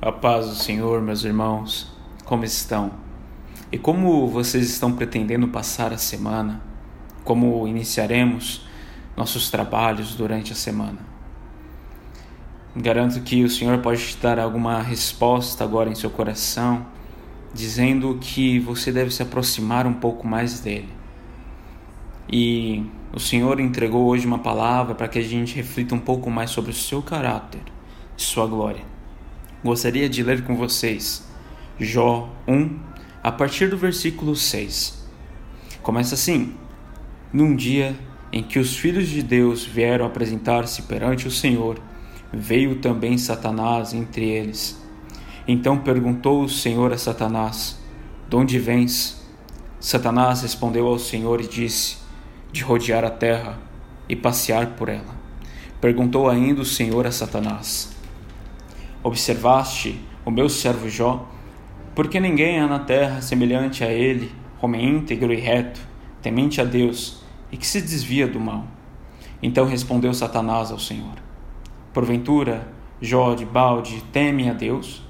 A paz do Senhor, meus irmãos, como estão? E como vocês estão pretendendo passar a semana? Como iniciaremos nossos trabalhos durante a semana? Garanto que o Senhor pode te dar alguma resposta agora em seu coração, dizendo que você deve se aproximar um pouco mais dele. E o Senhor entregou hoje uma palavra para que a gente reflita um pouco mais sobre o seu caráter e sua glória. Gostaria de ler com vocês Jó 1, a partir do versículo 6. Começa assim: Num dia em que os filhos de Deus vieram apresentar-se perante o Senhor, veio também Satanás entre eles. Então perguntou o Senhor a Satanás: De onde vens? Satanás respondeu ao Senhor e disse: de rodear a terra e passear por ela. Perguntou ainda o Senhor a Satanás: Observaste o meu servo Jó? Porque ninguém há na terra semelhante a ele, homem íntegro e reto, temente a Deus e que se desvia do mal. Então respondeu Satanás ao Senhor: Porventura, Jó de balde teme a Deus?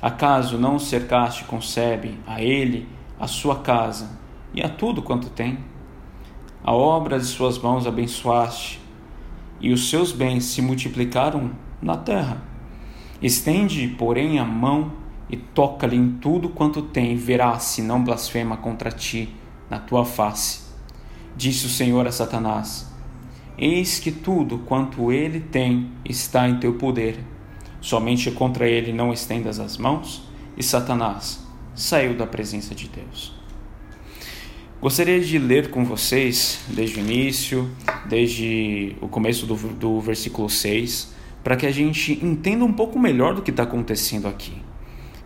Acaso não o cercaste concebe a ele, a sua casa e a tudo quanto tem? A obra de suas mãos abençoaste, e os seus bens se multiplicaram na terra. Estende, porém, a mão e toca-lhe em tudo quanto tem, e verás se não blasfema contra ti na tua face. Disse o Senhor a Satanás: Eis que tudo quanto ele tem está em teu poder. Somente contra ele não estendas as mãos. E Satanás saiu da presença de Deus. Gostaria de ler com vocês, desde o início, desde o começo do, do versículo 6, para que a gente entenda um pouco melhor do que está acontecendo aqui.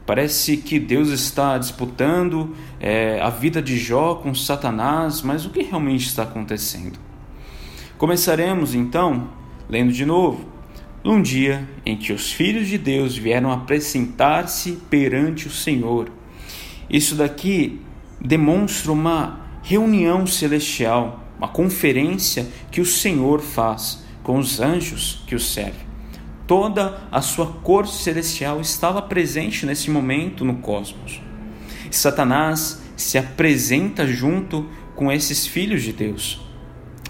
Parece que Deus está disputando é, a vida de Jó com Satanás, mas o que realmente está acontecendo? Começaremos então lendo de novo. Num dia em que os filhos de Deus vieram apresentar-se perante o Senhor. Isso daqui demonstra uma reunião celestial, uma conferência que o Senhor faz com os anjos que o servem. Toda a sua corte celestial estava presente nesse momento no cosmos. Satanás se apresenta junto com esses filhos de Deus.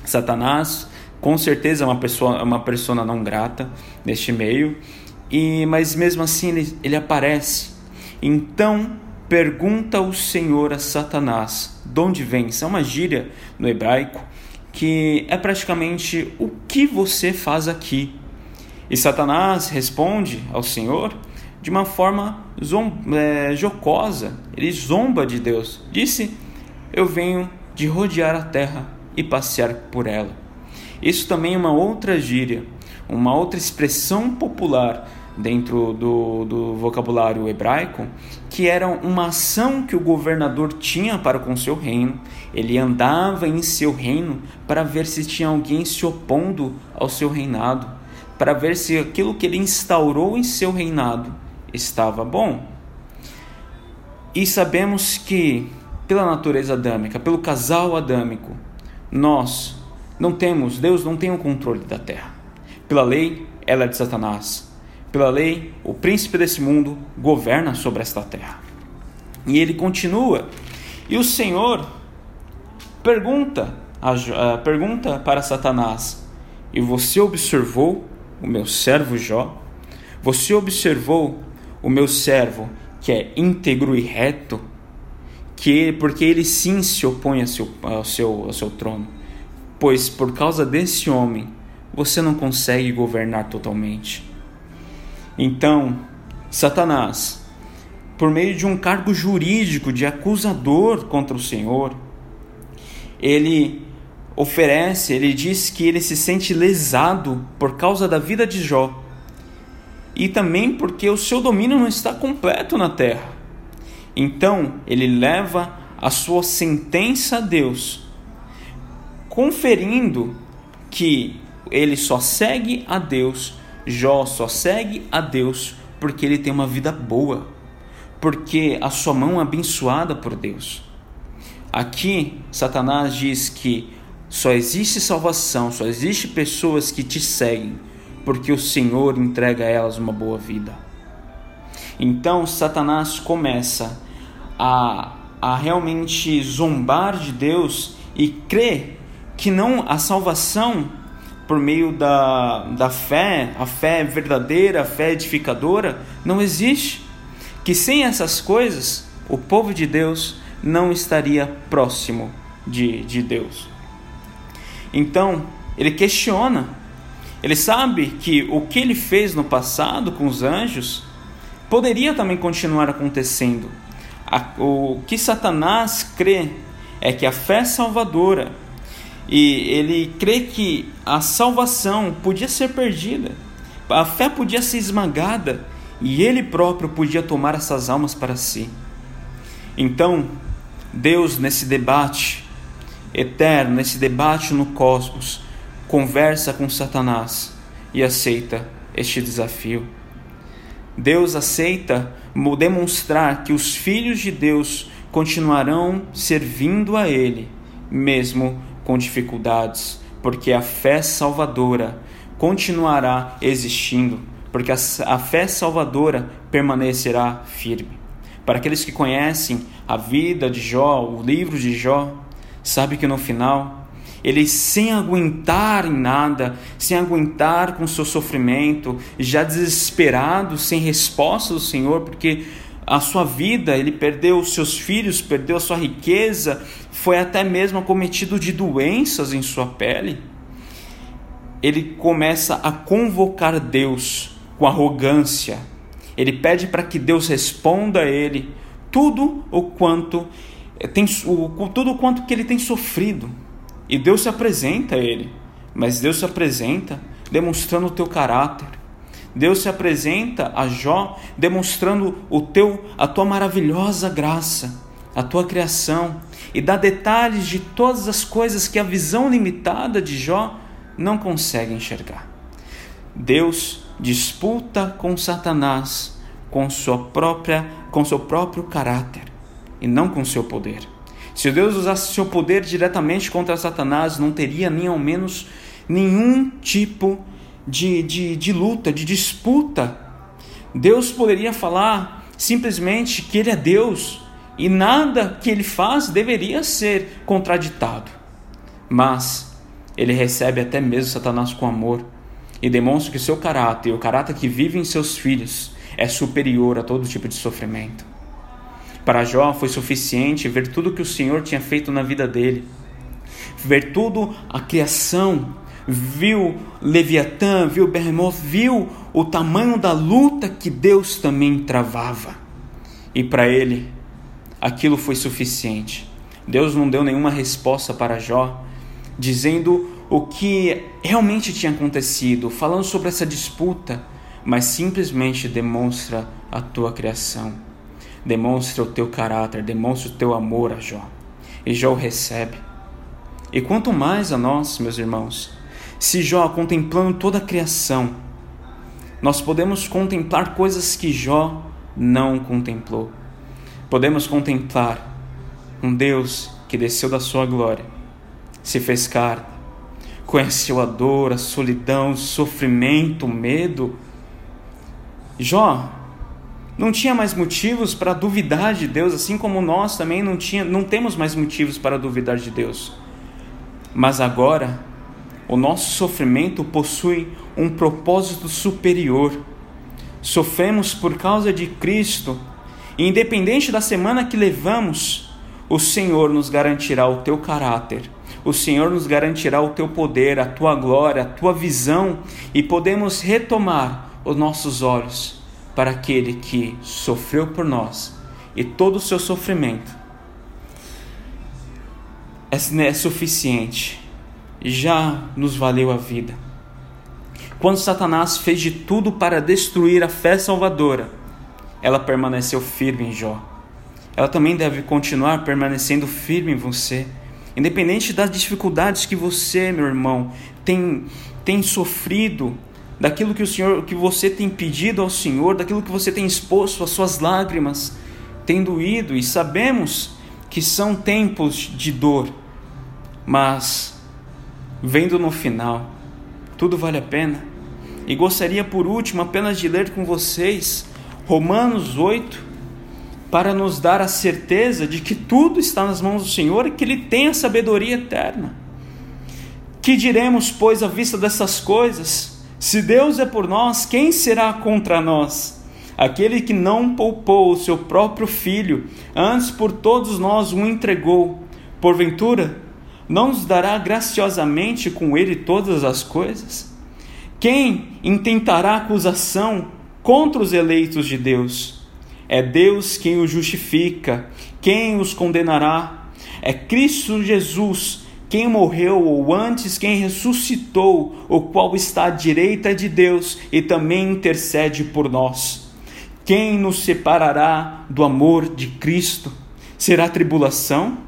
Satanás, com certeza, é uma pessoa, é uma persona não grata neste meio, e mas mesmo assim ele, ele aparece. Então pergunta o Senhor a Satanás: de onde vens? É uma gíria no hebraico que é praticamente o que você faz aqui. E Satanás responde ao Senhor de uma forma é, jocosa, ele zomba de Deus. Disse: Eu venho de rodear a terra e passear por ela. Isso também é uma outra gíria, uma outra expressão popular dentro do, do vocabulário hebraico, que era uma ação que o governador tinha para com seu reino. Ele andava em seu reino para ver se tinha alguém se opondo ao seu reinado, para ver se aquilo que ele instaurou em seu reinado estava bom. E sabemos que, pela natureza adâmica, pelo casal adâmico, nós não temos, Deus não tem o controle da terra. Pela lei, ela é de Satanás pela lei, o príncipe desse mundo governa sobre esta terra. E ele continua. E o Senhor pergunta, a, pergunta para Satanás: E você observou o meu servo Jó? Você observou o meu servo que é íntegro e reto? Que, porque ele sim se opõe ao seu, ao, seu, ao seu trono. Pois por causa desse homem você não consegue governar totalmente. Então, Satanás, por meio de um cargo jurídico de acusador contra o Senhor, ele oferece, ele diz que ele se sente lesado por causa da vida de Jó e também porque o seu domínio não está completo na terra. Então, ele leva a sua sentença a Deus, conferindo que ele só segue a Deus Jó só segue a Deus porque ele tem uma vida boa, porque a sua mão é abençoada por Deus. Aqui, Satanás diz que só existe salvação, só existe pessoas que te seguem porque o Senhor entrega a elas uma boa vida. Então Satanás começa a, a realmente zombar de Deus e crer que não a salvação por meio da, da fé, a fé verdadeira, a fé edificadora, não existe. Que sem essas coisas, o povo de Deus não estaria próximo de, de Deus. Então, ele questiona, ele sabe que o que ele fez no passado com os anjos poderia também continuar acontecendo. O que Satanás crê é que a fé salvadora, e ele crê que a salvação podia ser perdida, a fé podia ser esmagada e ele próprio podia tomar essas almas para si. Então, Deus, nesse debate eterno, nesse debate no cosmos, conversa com Satanás e aceita este desafio. Deus aceita demonstrar que os filhos de Deus continuarão servindo a Ele, mesmo com dificuldades, porque a fé salvadora continuará existindo, porque a fé salvadora permanecerá firme. Para aqueles que conhecem a vida de Jó, o livro de Jó, sabe que no final ele sem aguentar em nada, sem aguentar com seu sofrimento, já desesperado, sem resposta do Senhor, porque a sua vida, ele perdeu os seus filhos, perdeu a sua riqueza, foi até mesmo acometido de doenças em sua pele. Ele começa a convocar Deus com arrogância. Ele pede para que Deus responda a ele tudo o quanto tem o, tudo quanto que ele tem sofrido. E Deus se apresenta a ele, mas Deus se apresenta demonstrando o teu caráter. Deus se apresenta a Jó demonstrando o teu a tua maravilhosa graça, a tua criação e dá detalhes de todas as coisas que a visão limitada de Jó não consegue enxergar. Deus disputa com Satanás com sua própria com seu próprio caráter e não com seu poder. Se Deus usasse seu poder diretamente contra Satanás, não teria nem ao menos nenhum tipo de, de, de luta, de disputa. Deus poderia falar simplesmente que Ele é Deus e nada que Ele faz deveria ser contraditado. Mas Ele recebe até mesmo Satanás com amor e demonstra que seu caráter, o caráter que vive em seus filhos, é superior a todo tipo de sofrimento. Para Jó foi suficiente ver tudo que o Senhor tinha feito na vida dele, ver tudo a criação, viu Leviatã, viu Behemoth, viu o tamanho da luta que Deus também travava. E para ele, aquilo foi suficiente. Deus não deu nenhuma resposta para Jó, dizendo o que realmente tinha acontecido, falando sobre essa disputa, mas simplesmente demonstra a tua criação demonstra o teu caráter, demonstra o teu amor a Jó. E Jó recebe. E quanto mais a nós, meus irmãos, se Jó contemplando toda a criação, nós podemos contemplar coisas que Jó não contemplou. Podemos contemplar um Deus que desceu da sua glória, se fez carne, conheceu a dor, a solidão, o sofrimento, o medo. Jó não tinha mais motivos para duvidar de Deus, assim como nós também não, tinha, não temos mais motivos para duvidar de Deus. Mas agora, o nosso sofrimento possui um propósito superior. Sofremos por causa de Cristo, e independente da semana que levamos, o Senhor nos garantirá o teu caráter, o Senhor nos garantirá o teu poder, a tua glória, a tua visão, e podemos retomar os nossos olhos para aquele que sofreu por nós e todo o seu sofrimento é, é suficiente, já nos valeu a vida. Quando Satanás fez de tudo para destruir a fé salvadora, ela permaneceu firme em Jó. Ela também deve continuar permanecendo firme em você, independente das dificuldades que você, meu irmão, tem, tem sofrido daquilo que o Senhor, que você tem pedido ao Senhor, daquilo que você tem exposto, as suas lágrimas têm doído e sabemos que são tempos de dor, mas vendo no final, tudo vale a pena. E gostaria por último apenas de ler com vocês Romanos 8 para nos dar a certeza de que tudo está nas mãos do Senhor e que Ele tem a sabedoria eterna. Que diremos, pois, à vista dessas coisas? Se Deus é por nós, quem será contra nós? Aquele que não poupou o seu próprio filho, antes por todos nós o entregou, porventura, não nos dará graciosamente com ele todas as coisas? Quem intentará acusação contra os eleitos de Deus? É Deus quem os justifica, quem os condenará? É Cristo Jesus quem morreu ou antes quem ressuscitou, o qual está à direita de Deus e também intercede por nós. Quem nos separará do amor de Cristo? Será tribulação?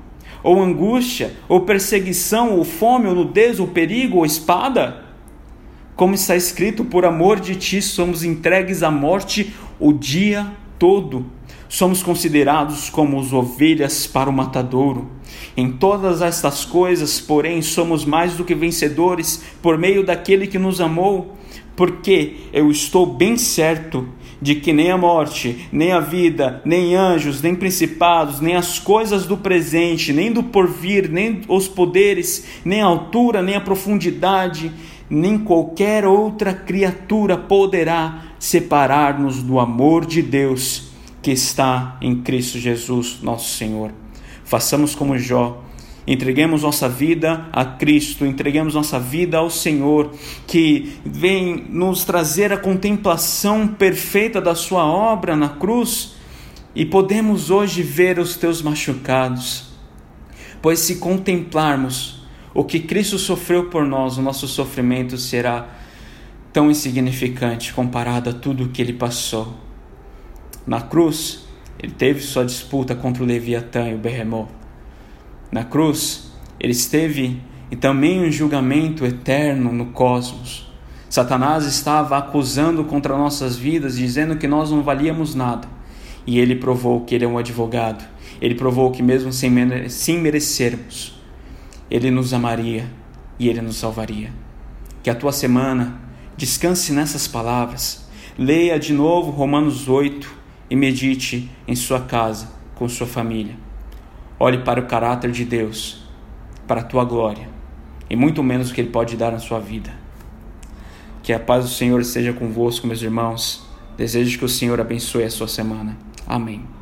Ou angústia? Ou perseguição? Ou fome? Ou nudez? Ou perigo? Ou espada? Como está escrito, por amor de ti somos entregues à morte o dia todo. Somos considerados como as ovelhas para o matadouro. Em todas estas coisas, porém, somos mais do que vencedores por meio daquele que nos amou, porque eu estou bem certo de que nem a morte, nem a vida, nem anjos, nem principados, nem as coisas do presente, nem do porvir, nem os poderes, nem a altura, nem a profundidade, nem qualquer outra criatura poderá separar-nos do amor de Deus que está em Cristo Jesus, nosso Senhor. Façamos como Jó, Entreguemos nossa vida a Cristo, entreguemos nossa vida ao Senhor, que vem nos trazer a contemplação perfeita da Sua obra na cruz, e podemos hoje ver os teus machucados. Pois se contemplarmos o que Cristo sofreu por nós, o nosso sofrimento será tão insignificante comparado a tudo o que ele passou. Na cruz, ele teve sua disputa contra o Leviatã e o Berremó na cruz, ele esteve e também um julgamento eterno no cosmos. Satanás estava acusando contra nossas vidas, dizendo que nós não valíamos nada. E ele provou que ele é um advogado. Ele provou que, mesmo sem, merecermos, ele nos amaria e ele nos salvaria. Que a tua semana descanse nessas palavras. Leia de novo Romanos 8 e medite em sua casa, com sua família. Olhe para o caráter de Deus, para a tua glória, e muito menos o que Ele pode dar na sua vida. Que a paz do Senhor esteja convosco, meus irmãos. Desejo que o Senhor abençoe a sua semana. Amém.